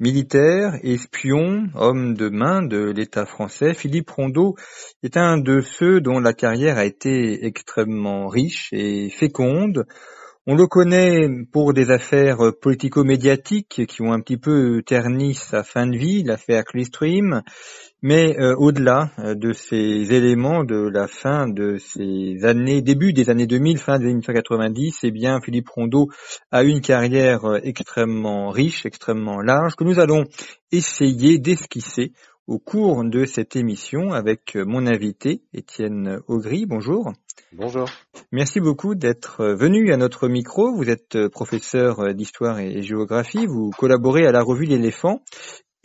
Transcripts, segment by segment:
Militaire, espion, homme de main de l'État français, Philippe Rondeau est un de ceux dont la carrière a été extrêmement riche et féconde. On le connaît pour des affaires politico-médiatiques qui ont un petit peu terni sa fin de vie, l'affaire Clearstream, mais euh, au-delà euh, de ces éléments de la fin de ces années, début des années 2000, fin des années 1990, eh bien Philippe Rondeau a une carrière euh, extrêmement riche, extrêmement large, que nous allons essayer d'esquisser au cours de cette émission avec mon invité, Étienne Augry. Bonjour. Bonjour. Merci beaucoup d'être venu à notre micro. Vous êtes professeur d'histoire et géographie. Vous collaborez à la revue L'éléphant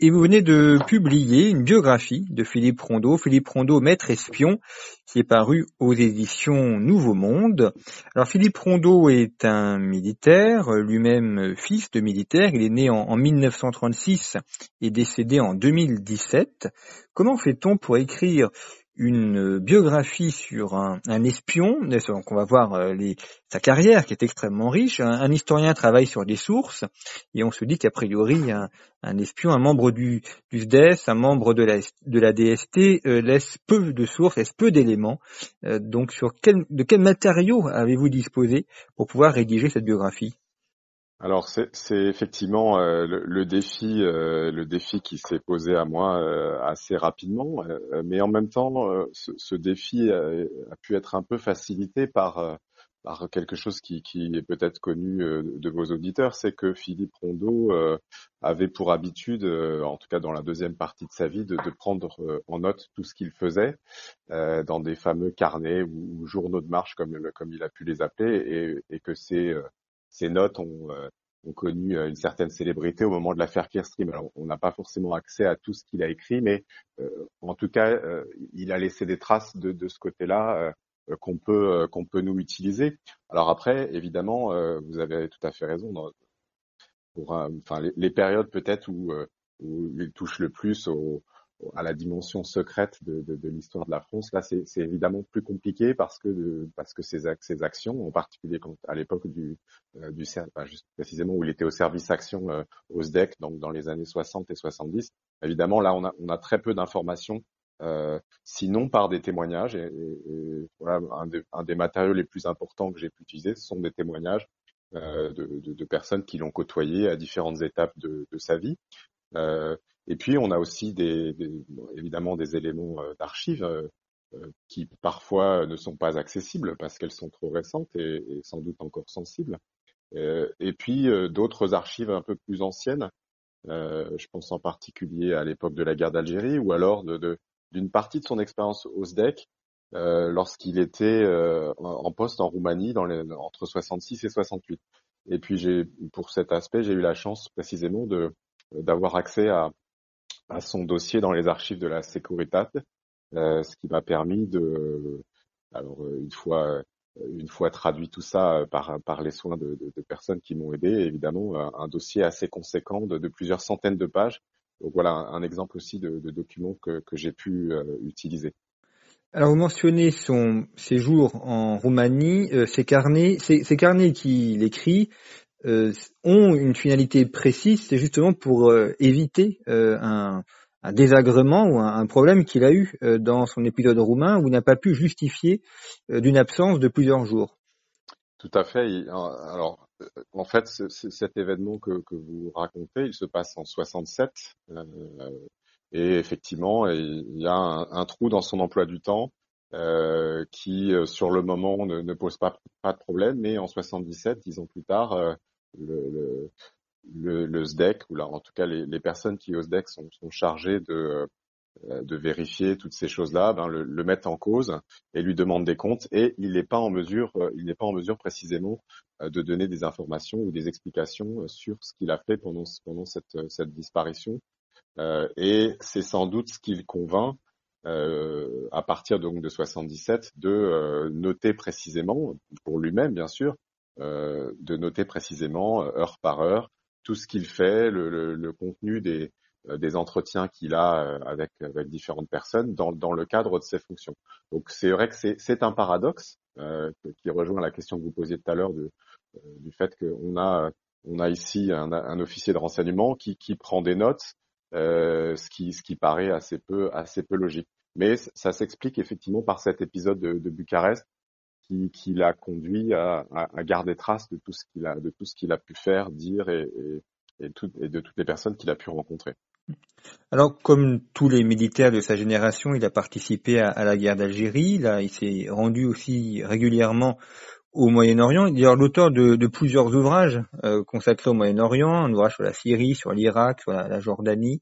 et vous venez de publier une biographie de Philippe Rondeau, Philippe Rondeau, maître espion, qui est paru aux éditions Nouveau Monde. Alors Philippe Rondeau est un militaire, lui-même fils de militaire. Il est né en, en 1936 et décédé en 2017. Comment fait-on pour écrire une biographie sur un, espion, donc on va voir euh, les, sa carrière qui est extrêmement riche. Un, historien travaille sur des sources et on se dit qu'a priori un, un, espion, un membre du, du SDES, un membre de la, de la DST euh, laisse peu de sources, laisse peu d'éléments. Euh, donc sur quel, de quels matériaux avez-vous disposé pour pouvoir rédiger cette biographie? Alors c'est effectivement euh, le, défi, euh, le défi qui s'est posé à moi euh, assez rapidement, mais en même temps, ce, défi a, pu être un peu facilité par par quelque chose qui, qui est peut-être connu de vos auditeurs, c'est que Philippe Rondeau avait pour habitude, en tout cas dans la deuxième partie de sa vie, de, de prendre en note tout ce qu'il faisait dans des fameux carnets ou, journaux de marche, comme, comme il a pu les appeler, et, et que c'est ces notes ont, euh, ont connu euh, une certaine célébrité au moment de l'affaire Clearstream. Alors, on n'a pas forcément accès à tout ce qu'il a écrit, mais euh, en tout cas, il a laissé des traces de, de ce côté-là qu'on peut qu'on peut nous utiliser. Alors après, évidemment, vous avez tout à fait raison. Dans, pour, enfin, les, les périodes peut-être où, où il touche le plus au, à la dimension secrète de, de, de l'histoire de la France. Là, c'est évidemment plus compliqué parce que parce que ces, ces actions, en particulier quand, à l'époque du euh, du enfin, précisément où il était au service action euh, au SDEC, donc dans les années 60 et 70. Évidemment, là, on a on a très peu d'informations. Euh, sinon par des témoignages et, et, voilà un, un, des matériaux les plus importants que j'ai pu utiliser ce sont des témoignages euh, de, de, de, personnes qui l'ont côtoyé à différentes étapes de, de sa vie euh, et puis on a aussi des, évidemment des éléments euh, d'archives euh, euh, qui parfois ne sont pas accessibles parce qu'elles sont trop récentes et, sans doute encore sensibles. et puis d'autres archives un peu plus anciennes. je pense en particulier à l'époque de la guerre d'Algérie ou alors de, d'une partie de son expérience au SDEC lorsqu'il était en poste en Roumanie dans les, entre 66 et 68. Et puis j'ai, pour cet aspect, j'ai eu la chance précisément de d'avoir accès à, à son dossier dans les archives de la Securitate, euh, ce qui m'a permis de, alors euh, une fois euh, une fois traduit tout ça par, par les soins de, de, de personnes qui m'ont aidé, évidemment, un, dossier assez conséquent de, de, plusieurs centaines de pages. Donc voilà un, exemple aussi de, documents que, que j'ai pu utiliser. Alors vous mentionnez son séjour en Roumanie, euh, ces carnets, ces carnets qu'il écrit euh, ont une finalité précise, c'est justement pour euh, éviter euh, un, désagrément ou un, problème qu'il a eu dans son épisode roumain où il n'a pas pu justifier d'une absence de plusieurs jours. Tout à fait. Alors, en fait, cet événement que, vous racontez, il se passe en 67. et effectivement, il y a un, trou dans son emploi du temps qui, sur le moment, ne, ne pose pas, pas, de problème. Mais en 77, dix ans plus tard, le, le, SDEC, ou là, en tout cas les, les, personnes qui au SDEC sont, chargées de, de vérifier toutes ces choses-là, ben, le, le met en cause et lui demande des comptes et il n'est pas en mesure, n'est pas en mesure précisément de donner des informations ou des explications sur ce qu'il a fait pendant, pendant cette, cette disparition. et c'est sans doute ce qui convainc euh, à partir donc de 77 de euh, noter précisément, pour lui-même bien sûr, euh, de noter précisément heure par heure tout ce qu'il fait, le, le, le, contenu des, des entretiens qu'il a avec, avec différentes personnes dans, dans le cadre de ses fonctions. Donc c'est vrai que c'est un paradoxe qui rejoint la question que vous posiez tout à l'heure du fait qu'on a on a ici un, un, officier de renseignement qui, qui prend des notes, euh, ce, qui, ce qui paraît assez peu, assez peu logique. Mais ça s'explique effectivement par cet épisode de, de Bucarest qui, l'a conduit à, garder trace de tout ce qu'il a, de tout ce qu'il a pu faire, dire et, de toutes les personnes qu'il a pu rencontrer. Alors, comme tous les militaires de sa génération, il a participé à, la guerre d'Algérie. Là, il s'est rendu aussi régulièrement au Moyen-Orient. Il est l'auteur de, plusieurs ouvrages euh, consacrés au Moyen-Orient, un ouvrage sur la Syrie, sur l'Irak, sur la, Jordanie,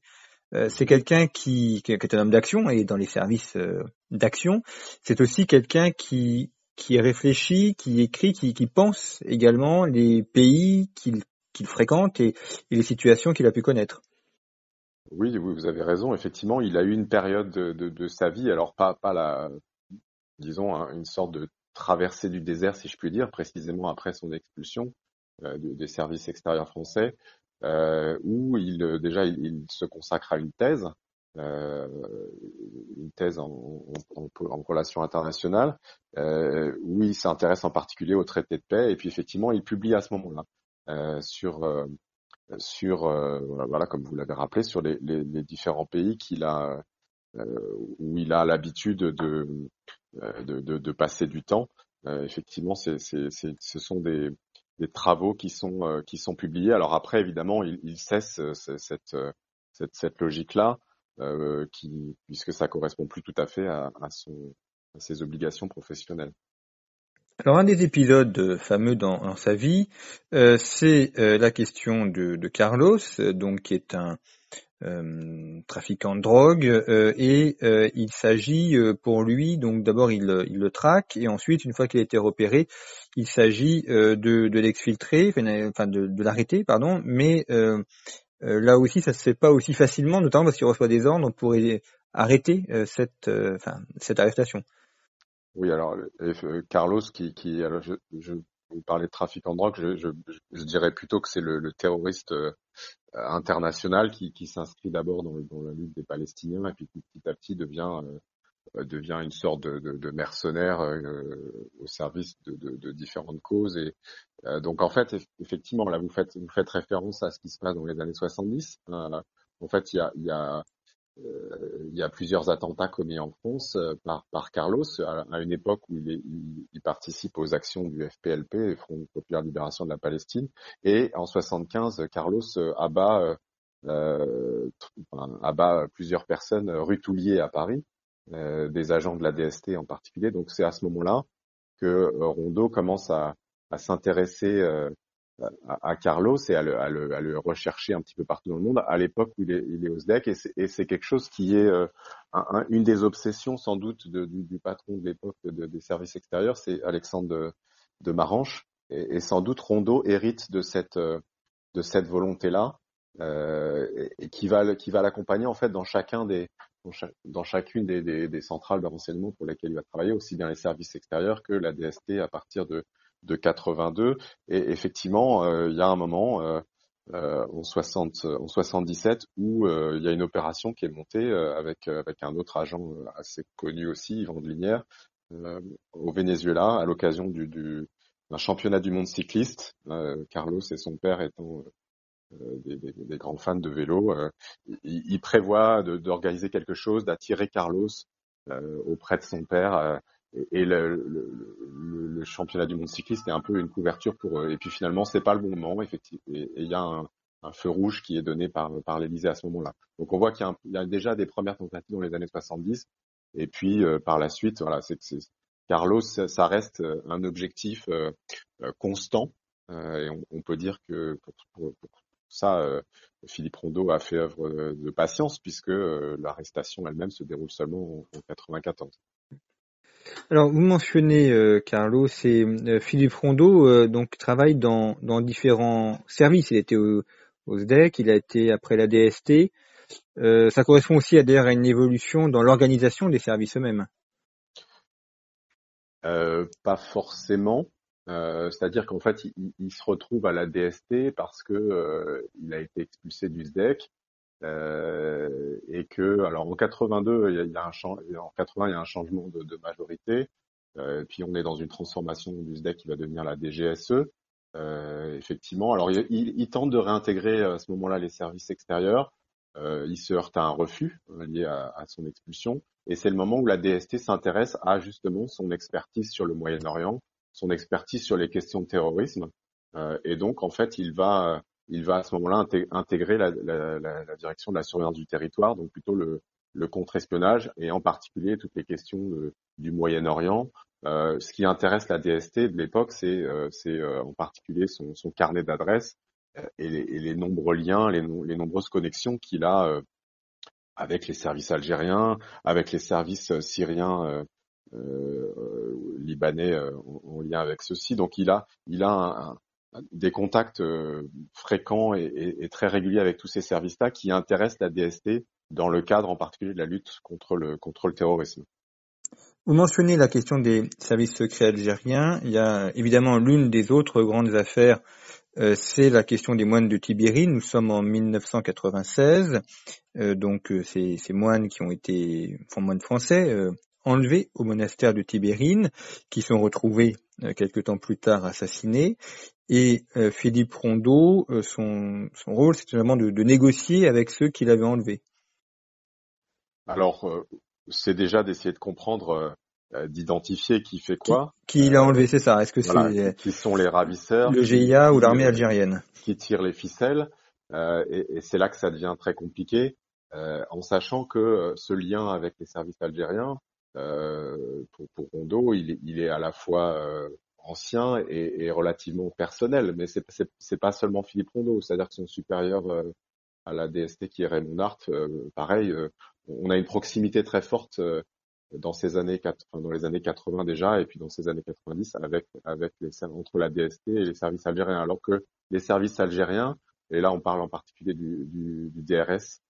euh, c'est quelqu'un qui, qui, est un homme d'action et dans les services euh, d'action, c'est aussi quelqu'un qui, qui réfléchit, qui écrit, qui, pense également les pays qu'il fréquente et, les situations qu'il a pu connaître. Oui, vous avez raison. Effectivement, il a eu une période de, sa vie, alors pas, la, disons, hein, une sorte de traversée du désert, si je puis dire, précisément après son expulsion euh, des services extérieurs français, euh, où il déjà il, se consacre à une thèse, euh, une thèse en, relations internationales, euh, où il s'intéresse en particulier au traité de paix, et puis effectivement il publie à ce moment-là euh, sur euh, sur voilà comme vous l'avez rappelé sur les, différents pays où il a l'habitude de passer du temps. effectivement, ce sont des, travaux qui sont publiés. Alors après, évidemment, il, cesse cette logique-là, euh, qui puisque ça correspond plus tout à fait à, à, son, à ses obligations professionnelles. Alors un des épisodes fameux dans, dans sa vie, euh, c'est euh, la question de, de Carlos, donc qui est un, euh, trafiquant de drogue euh, et euh, il s'agit pour lui donc d'abord il, il, le traque et ensuite une fois qu'il a été repéré il s'agit de, de l'exfiltrer enfin de, de l'arrêter pardon mais là aussi ça se fait pas aussi facilement notamment parce qu'il reçoit des ordres pour arrêter cette enfin cette arrestation. Oui alors Carlos qui qui alors je, je vous parlez de trafic en drogue, je, je, je dirais plutôt que c'est le, le, terroriste euh, international qui, qui s'inscrit d'abord dans, dans, la lutte des Palestiniens et puis petit à petit devient euh, devient une sorte de, de, de mercenaire euh, au service de, de, différentes causes. Et euh, donc en fait, effectivement, là vous faites vous faites référence à ce qui se passe dans les années 70. en fait, il y a, y a euh, y a plusieurs attentats commis en France euh, par, par Carlos à, une époque où il, est, il, participe aux actions du FPLP, Front Populaire Libération de la Palestine, et en 75, Carlos euh, abat, euh, abat plusieurs personnes rue Toulier à Paris, euh, des agents de la DST en particulier. Donc c'est à ce moment-là que Rondeau commence à, à s'intéresser à, Carlos et à le, à, le, à le, rechercher un petit peu partout dans le monde à l'époque où il est, il est au SDEC et c'est quelque chose qui est euh, un, une des obsessions sans doute de, du, du, patron de l'époque de, des services extérieurs, c'est Alexandre de, de Maranche et, sans doute Rondeau hérite de cette de cette volonté là euh, et, et, qui va qui va l'accompagner en fait dans chacun des dans, chacune des, des, des, centrales de renseignement pour lesquelles il va travailler, aussi bien les services extérieurs que la DST à partir de de 82. Et effectivement, euh, il y a un moment euh, euh, en, 60, en 77 où il y a une opération qui est montée avec, avec un autre agent assez connu aussi, Yvan de Linière, au Venezuela à l'occasion du, du d'un championnat du monde cycliste. Carlos et son père étant des, des, des, grands fans de vélo, euh, il, il, prévoit d'organiser quelque chose, d'attirer Carlos euh, auprès de son père et, le, le, le, championnat du monde cycliste est un peu une couverture pour. Et puis finalement, c'est pas le bon moment, effectivement. Et il y a un, un, feu rouge qui est donné par, par l'Élysée à ce moment-là. Donc on voit qu'il y, y, a déjà des premières tentatives dans les années 70. Et puis euh, par la suite, voilà, c'est Carlos, ça reste euh, un objectif euh, constant. et on, on, peut dire que pour, pour, pour ça, Philippe Rondeau a fait œuvre de patience puisque l'arrestation elle-même se déroule seulement en, 1994. Alors, vous mentionnez, Carlo, c'est Philippe Rondeau donc travaille dans, dans différents services. Il était au, au SDEC, il a été après la DST. Euh, ça correspond aussi à, à une évolution dans l'organisation des services eux-mêmes. Euh, pas forcément. Euh, c'est-à-dire qu'en fait, il, se retrouve à la DST parce que il a été expulsé du SDEC et que, alors en 82, il y a, un en 80, il y a un changement de, majorité. puis on est dans une transformation du SDEC qui va devenir la DGSE. Euh, effectivement, alors il, il, tente de réintégrer à ce moment-là les services extérieurs. Euh, il se heurte à un refus euh, lié à, à son expulsion, et c'est le moment où la DST s'intéresse à justement son expertise sur le Moyen-Orient, son expertise sur les questions de terrorisme, euh, et donc en fait il va il va à ce moment-là intégrer la, la, la, direction de la surveillance du territoire, donc plutôt le, le contre-espionnage et en particulier toutes les questions du Moyen-Orient, euh, ce qui intéresse la DST de l'époque, c'est euh, euh, en particulier son, son carnet d'adresses et, et, les nombreux liens, les, les nombreuses connexions qu'il a avec les services algériens, avec les services syriens, libanais en, lien avec ceux-ci. Donc il a, des contacts fréquents et, très réguliers avec tous ces services-là qui intéressent la DST dans le cadre en particulier de la lutte contre le, terrorisme. Vous mentionnez la question des services secrets algériens. Il y a évidemment l'une des autres grandes affaires, euh, c'est la question des moines de Tibéri. Nous sommes en 1996, euh, donc euh, ces, ces, moines qui ont été, enfin moines français, enlevés au monastère de Tibérine, qui sont retrouvés quelque temps plus tard assassinés. Et Philippe Rondeau, son, son, rôle, c'est vraiment de, de, négocier avec ceux qui l'avaient enlevé. Alors, c'est déjà d'essayer de comprendre, euh, euh, d'identifier qui fait quoi. Qui, l'a enlevé, c'est ça Est-ce que c'est qui sont les ravisseurs Le GIA ou l'armée algérienne Qui tire les ficelles euh, et, et c'est là que ça devient très compliqué, euh, en sachant que ce lien avec les services algériens, pour, pour Rondo, il, il, est à la fois ancien et, et, relativement personnel, mais c'est, c'est, pas seulement Philippe Rondeau, c'est-à-dire que son supérieur à la DST qui est Raymond Hart, pareil, on a une proximité très forte euh, dans ces années dans les années 80 déjà et puis dans ces années 90 avec avec les entre la DST et les services algériens alors que les services algériens et là on parle en particulier du, du, du DRS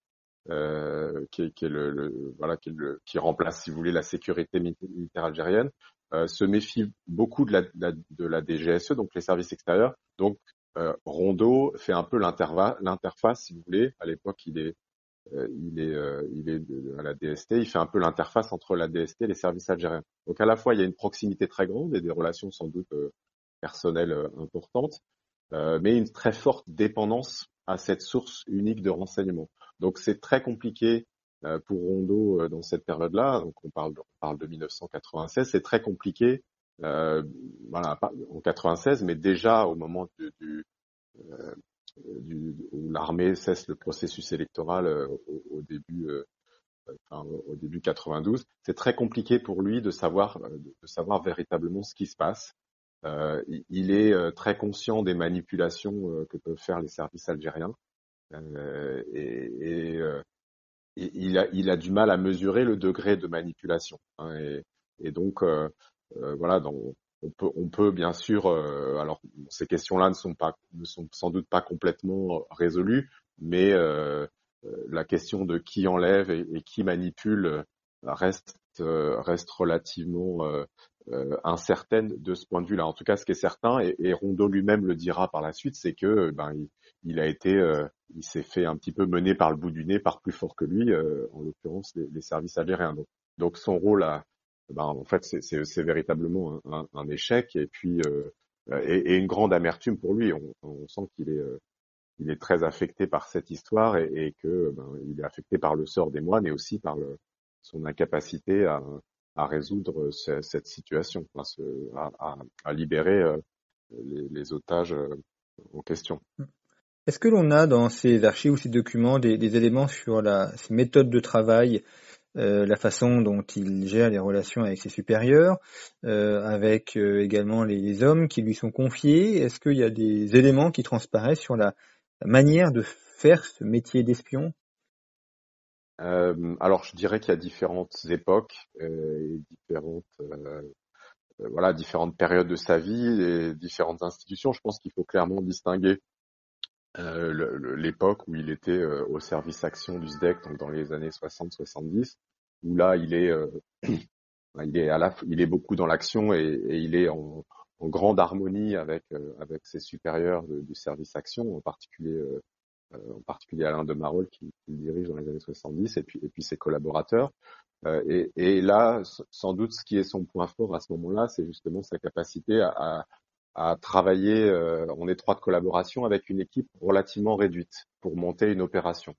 euh, qui, qui est le, voilà qui, est le, qui remplace si vous voulez la sécurité militaire algérienne euh, se méfie beaucoup de la, de la DGSE donc les services extérieurs donc euh, Rondo fait un peu l'interface si vous voulez à l'époque il est euh, il est, euh, il est à la DST, il fait un peu l'interface entre la DST et les services algériens. Donc à la fois, il y a une proximité très grande et des relations sans doute euh, personnelles importantes, mais une très forte dépendance à cette source unique de renseignement. Donc c'est très compliqué pour Rondo dans cette période-là. Donc on parle, on parle de 1996, c'est très compliqué. Euh, voilà, en 96, mais déjà au moment du, du, du, où l'armée cesse le processus électoral euh, au, début euh, enfin, au début 92, c'est très compliqué pour lui de savoir de savoir véritablement ce qui se passe. Euh, il est très conscient des manipulations que peuvent faire les services algériens euh, et, et, il, a, il a du mal à mesurer le degré de manipulation. Hein, et, et, donc voilà, dans, on peut, on peut bien sûr, euh, alors ces questions-là ne sont pas, ne sont sans doute pas complètement résolues, mais euh, euh, la question de qui enlève et, qui manipule reste reste relativement incertaine de ce point de vue-là. En tout cas, ce qui est certain, et, et Rondeau lui-même le dira par la suite, c'est que ben il, il a été, il s'est fait un petit peu mener par le bout du nez par plus fort que lui, en l'occurrence les, services algériens. Donc, son rôle a, ben, en fait, c'est véritablement un, un, échec et puis euh, et, et, une grande amertume pour lui. On, on sent qu'il est euh, il est très affecté par cette histoire et, et que ben, il est affecté par le sort des moines et aussi par le, son incapacité à, à résoudre cette situation, à, à, à, libérer euh, les, les, otages en question. Est-ce que l'on a dans ces archives ou ces documents des, éléments sur la ces méthodes de travail euh, la façon dont il gère les relations avec ses supérieurs, euh, avec euh, également les, hommes qui lui sont confiés? Est-ce qu'il y a des éléments qui transparaissent sur la, manière de faire ce métier d'espion? Alors, je dirais qu'il y a différentes époques différentes, voilà, différentes périodes de sa vie et différentes institutions. Je pense qu'il faut clairement distinguer l'époque où il était au service action du SDEC, donc dans les années 60-70, où là, il est, il est à la, il est beaucoup dans l'action et, et, il est en, en grande harmonie avec avec ses supérieurs du service action, en particulier euh, en particulier Alain de Marolles qui, qui, dirige dans les années 70 et puis, et puis ses collaborateurs. Euh, et, et, là, sans doute, ce qui est son point fort à ce moment-là, c'est justement sa capacité à travailler euh, en étroite collaboration avec une équipe relativement réduite pour monter une opération.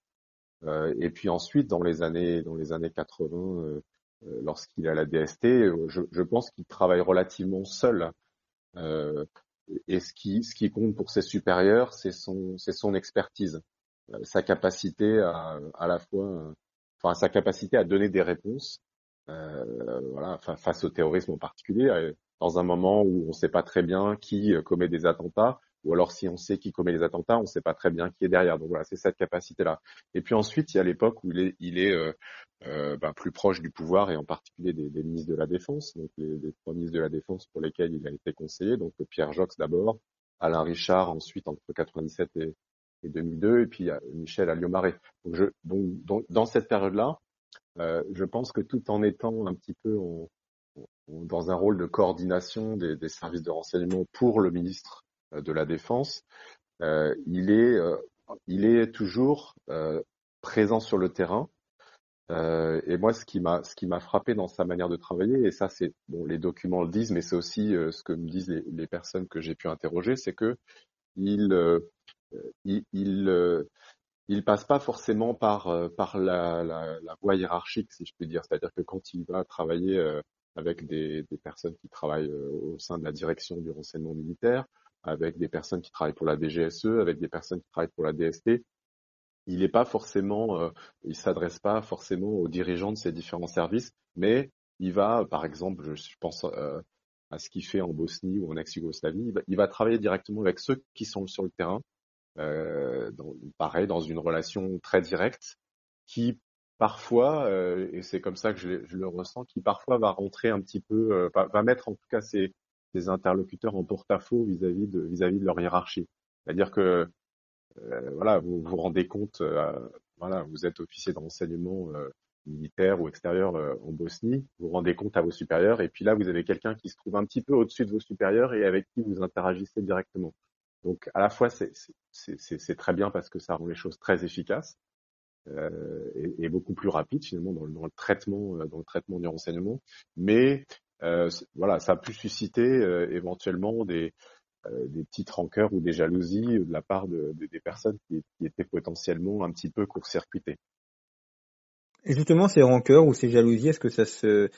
Euh, et puis ensuite, dans les années, dans les années 80, euh, lorsqu'il à la DST, je, je pense qu'il travaille relativement seul. Et ce qui, ce qui compte pour ses supérieurs, c'est son, c'est son expertise, sa capacité à, à la fois, enfin sa capacité à donner des réponses, euh, voilà, face au terrorisme en particulier, dans un moment où on ne sait pas très bien qui commet des attentats, ou alors si on sait qui commet les attentats, on ne sait pas très bien qui est derrière. Donc voilà, c'est cette capacité-là. Et puis ensuite, il y a l'époque où il est, il est euh, euh, ben, plus proche du pouvoir et en particulier des, des ministres de la Défense, donc les, les, trois ministres de la Défense pour lesquels il a été conseillé, donc Pierre Jox d'abord, Alain Richard ensuite entre 97 et, et 2002, et puis Michel Alliomaret. Donc, je, donc, dans cette période-là, euh, je pense que tout en étant un petit peu en, dans un rôle de coordination des, des services de renseignement pour le ministre euh, de la défense, euh, il est euh, il est toujours présent sur le terrain. et moi, ce qui m'a ce qui m'a frappé dans sa manière de travailler, et ça c'est bon, les documents le disent, mais c'est aussi ce que me disent les, les personnes que j'ai pu interroger, c'est que il il, il passe pas forcément par par la, la, la, voie hiérarchique, si je peux dire. C'est-à-dire que quand il va travailler avec des, des personnes qui travaillent au sein de la direction du renseignement militaire, avec des personnes qui travaillent pour la DGSE, avec des personnes qui travaillent pour la DST. Il n'est pas forcément, euh, il s'adresse pas forcément aux dirigeants de ces différents services, mais il va, par exemple, je pense euh, à ce qu'il fait en Bosnie ou en ex-Yougoslavie, il, va travailler directement avec ceux qui sont sur le terrain, euh, pareil, dans une relation très directe, qui parfois, euh, et c'est comme ça que je, le ressens, qui parfois va rentrer un petit peu, euh, va, mettre en tout cas ses, des interlocuteurs en porte-à-faux vis-à-vis de vis-à-vis de leur hiérarchie. C'est-à-dire que euh, voilà, vous vous rendez compte, euh, voilà, vous êtes officier de renseignement euh, militaire ou extérieur euh, en Bosnie, vous vous rendez compte à vos supérieurs, et puis là vous avez quelqu'un qui se trouve un petit peu au-dessus de vos supérieurs et avec qui vous interagissez directement. Donc à la fois c'est c'est très bien parce que ça rend les choses très efficaces euh, et, beaucoup plus rapides finalement dans le, traitement dans le traitement du renseignement, mais euh, voilà, ça a pu susciter euh, éventuellement des, euh, des petites rancœurs ou des jalousies de la part de, de, des personnes qui, étaient potentiellement un petit peu court-circuitées. Et justement, ces rancœurs ou ces jalousies, est-ce que ça se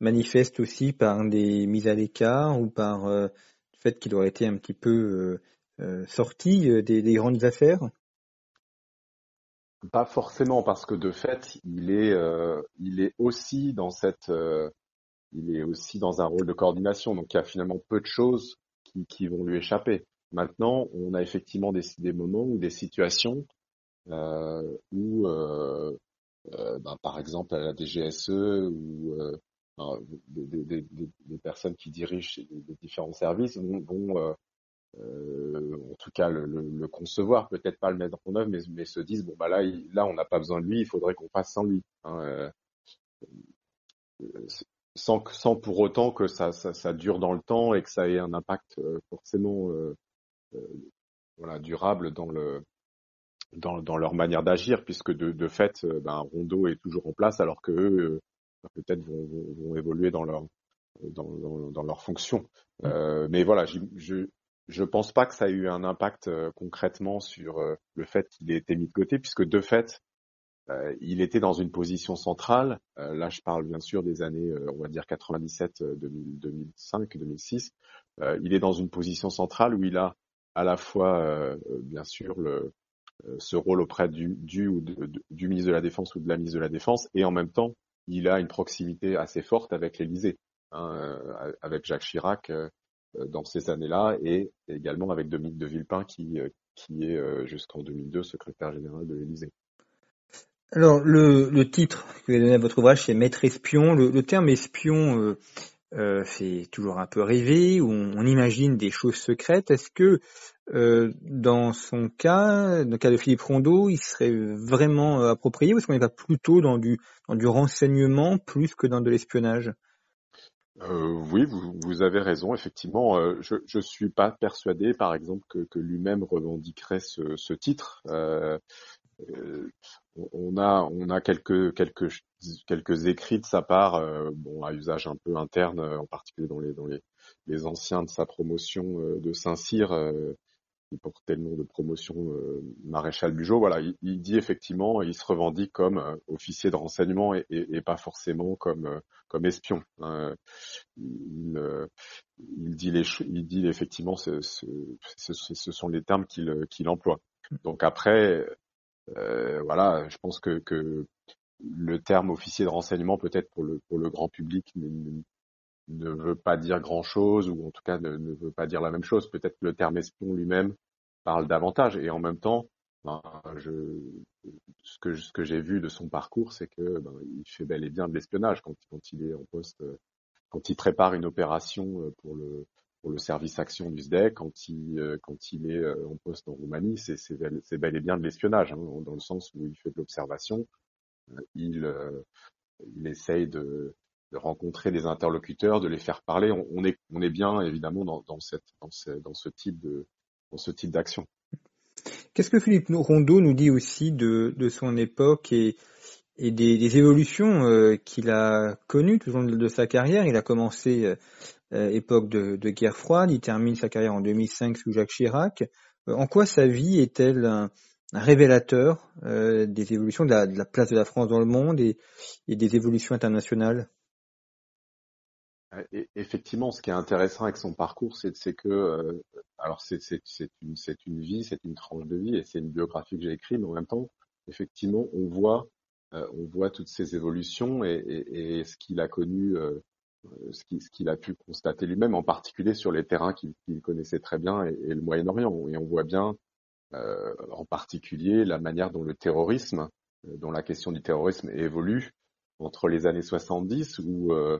manifeste aussi par des mises à l'écart ou par euh, le fait qu'il aurait été un petit peu euh, sorti des, grandes affaires? Pas forcément, parce que de fait, il est, il est aussi dans cette il est aussi dans un rôle de coordination, donc il y a finalement peu de choses qui, qui vont lui échapper. Maintenant, on a effectivement des, des moments ou des situations euh, où, euh, euh, ben, par exemple, à la DGSE ou euh, des, des, des, des, personnes qui dirigent les différents services vont, vont euh, euh, en tout cas le, le, le concevoir, peut-être pas le mettre en œuvre, mais, mais se disent bon bah là, il, là on n'a pas besoin de lui, il faudrait qu'on fasse sans lui. Hein, sans, sans pour autant que ça, ça, ça, dure dans le temps et que ça ait un impact euh, forcément euh, euh, voilà, durable dans, le, dans, dans leur manière d'agir, puisque de, de fait, ben, Rondo est toujours en place, alors que eux, peut-être vont, vont, vont, évoluer dans leur, dans, dans, dans leur fonction. Mmh. Euh, mais voilà, je je pense pas que ça ait eu un impact concrètement sur le fait qu'il ait été mis de côté, puisque de fait, euh, il était dans une position centrale. Euh, là, je parle bien sûr des années, euh, on va dire 97, 2005, 2006. il est dans une position centrale où il a à la fois, bien sûr, le, ce rôle auprès du, du ou de, du ministre de la Défense ou de la ministre de la Défense, et en même temps, il a une proximité assez forte avec l'Élysée, hein, avec Jacques Chirac dans ces années-là, et également avec Dominique de Villepin qui, qui est jusqu'en 2002 secrétaire général de l'Élysée. Alors, le, le, titre que vous avez donné à votre ouvrage, c'est Maître espion. Le, terme espion euh, euh, fait toujours un peu rêver, où on, imagine des choses secrètes. Est-ce que euh, dans son cas, dans le cas de Philippe Rondeau, il serait vraiment euh, approprié ou est-ce qu'on n'est pas plutôt dans du renseignement plus que dans de l'espionnage? Euh, oui, vous, vous, avez raison. Effectivement, euh, je ne suis pas persuadé, par exemple, que, lui-même revendiquerait ce, titre. Euh, euh, on a on a quelques quelques écrits de sa part, bon à usage un peu interne, en particulier dans les dans les, anciens de sa promotion de Saint-Cyr, qui portait le nom de promotion maréchal Bugeaud. Voilà, il, dit effectivement, il se revendique comme officier de renseignement et, et, pas forcément comme comme espion. Hein. il, il, dit les il dit effectivement ce, ce, ce, ce sont les termes qu'il qu'il emploie. Donc après, euh, voilà, je pense que, que, le terme officier de renseignement, peut-être pour le, pour le grand public, ne, veut pas dire grand-chose, ou en tout cas ne, veut pas dire la même chose. Peut-être que le terme espion lui-même parle davantage. Et en même temps, ben, je, ce que, ce que j'ai vu de son parcours, c'est que ben, il fait bel et bien de l'espionnage quand, quand il est en poste, quand il prépare une opération euh, pour le, pour le service action du SDEC quand il euh, quand il est euh, en poste en Roumanie, c'est bel, bel, et bien de l'espionnage, hein, dans le sens où il fait de l'observation, il il essaye de, de, rencontrer des interlocuteurs, de les faire parler. On, est on est bien évidemment dans, dans cette dans ce, dans ce type de dans ce type d'action. Qu'est-ce que Philippe Rondeau nous dit aussi de, de son époque et, et des, évolutions euh, qu'il a connues tout au long de sa carrière? Il a commencé euh, époque de, guerre froide. Il termine sa carrière en 2005 sous Jacques Chirac. Euh, en quoi sa vie est-elle un, révélateur euh, des évolutions de la, place de la France dans le monde et, et des évolutions internationales? Effectivement, ce qui est intéressant avec son parcours, c'est que, alors c'est une, une vie, c'est une tranche de vie, et c'est une biographie que j'ai écrite, mais en même temps, effectivement, on voit, on voit toutes ces évolutions et, et, et ce qu'il a connu euh, ce qu'il a pu constater lui-même, en particulier sur les terrains qu'il connaissait très bien et, le Moyen-Orient. Et on voit bien, euh, en particulier, la manière dont le terrorisme, euh, dont la question du terrorisme évolue entre les années 70, où, euh,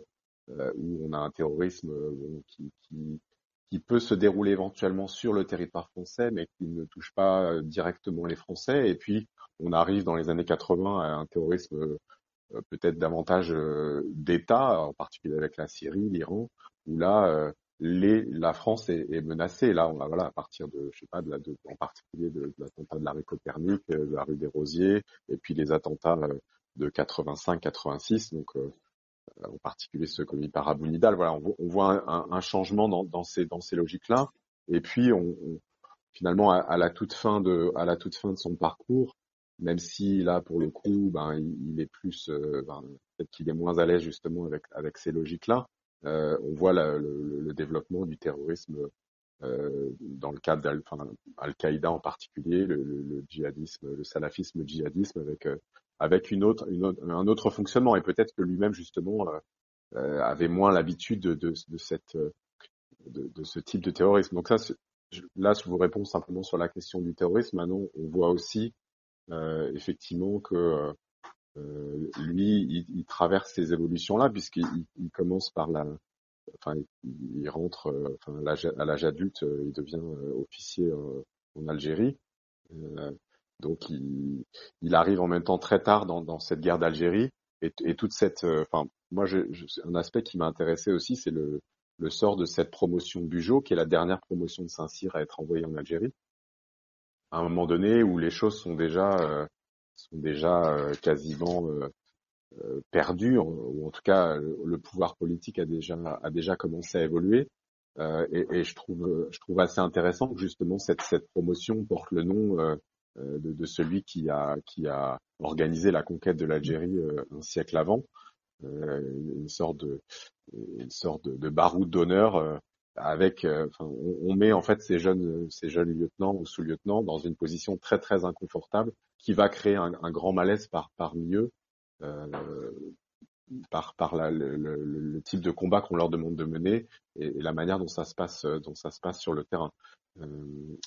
où on a un terrorisme qui, qui, qui, peut se dérouler éventuellement sur le territoire français, mais qui ne touche pas directement les Français. Et puis, on arrive dans les années 80 à un terrorisme euh, peut-être davantage euh, d'États, en particulier avec la Syrie, l'Iran, où là, euh, la France est, menacée. Là, on va voilà à partir de, je sais pas, en particulier de, de l'attentat de la rue Copernic, de la rue des Rosiers, et puis les attentats de 85-86, donc en particulier ceux commis par Abu Nidal. Voilà, on, voit un, changement dans, ces logiques-là. Et puis, finalement, à, la toute fin de son parcours, même si là pour le coup ben il, est plus euh, ben, peut-être qu'il est moins à l'aise justement avec ces logiques là euh, on voit le, le, développement du terrorisme euh, dans le cadre d'Al-Qaïda en particulier le, le, djihadisme le salafisme djihadisme avec euh, avec une autre, une autre, un autre fonctionnement. Et peut-être que lui-même justement euh, avait moins l'habitude de, de, de, cette de, de, ce type de terrorisme. Donc ça là je vous réponds simplement sur la question du terrorisme. Maintenant on voit aussi euh, effectivement que euh, lui, il, il, traverse ces évolutions-là puisqu'il il commence par la, enfin, il, rentre, euh, enfin, à l'âge adulte, il devient officier en Algérie. Donc, il, il, arrive en même temps très tard dans, dans cette guerre d'Algérie et, et, toute cette, enfin, moi, je, je, un aspect qui m'a intéressé aussi, c'est le, le sort de cette promotion Bugeaud, qui est la dernière promotion de Saint-Cyr à être envoyée en Algérie à un moment donné où les choses sont déjà euh, sont déjà euh, quasiment euh, perdues, ou en tout cas le pouvoir politique a déjà a déjà commencé à évoluer. Et, et, je trouve je trouve assez intéressant que justement cette cette promotion porte le nom de, de, celui qui a qui a organisé la conquête de l'Algérie un siècle avant, une sorte de une sorte de, baroud d'honneur avec, euh, on, met en fait ces jeunes, ces jeunes lieutenants ou sous-lieutenants dans une position très très inconfortable qui va créer un, grand malaise par, parmi eux. Euh, par, par la, le, le, le, type de combat qu'on leur demande de mener et, et, la manière dont ça se passe, dont ça se passe sur le terrain. Euh,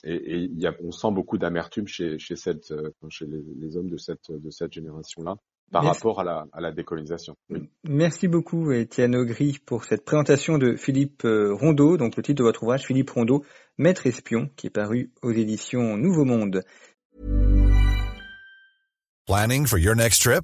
et, et y a, on sent beaucoup d'amertume chez, chez, cette, chez les, les, hommes de cette, de cette génération-là par Merci. rapport à la, à la décolonisation. Oui. Merci beaucoup Étienne Augry pour cette présentation de Philippe Rondeau, donc le titre de votre ouvrage Philippe Rondeau, Maître espion, qui est paru aux éditions Nouveau Monde. Planning for your next trip?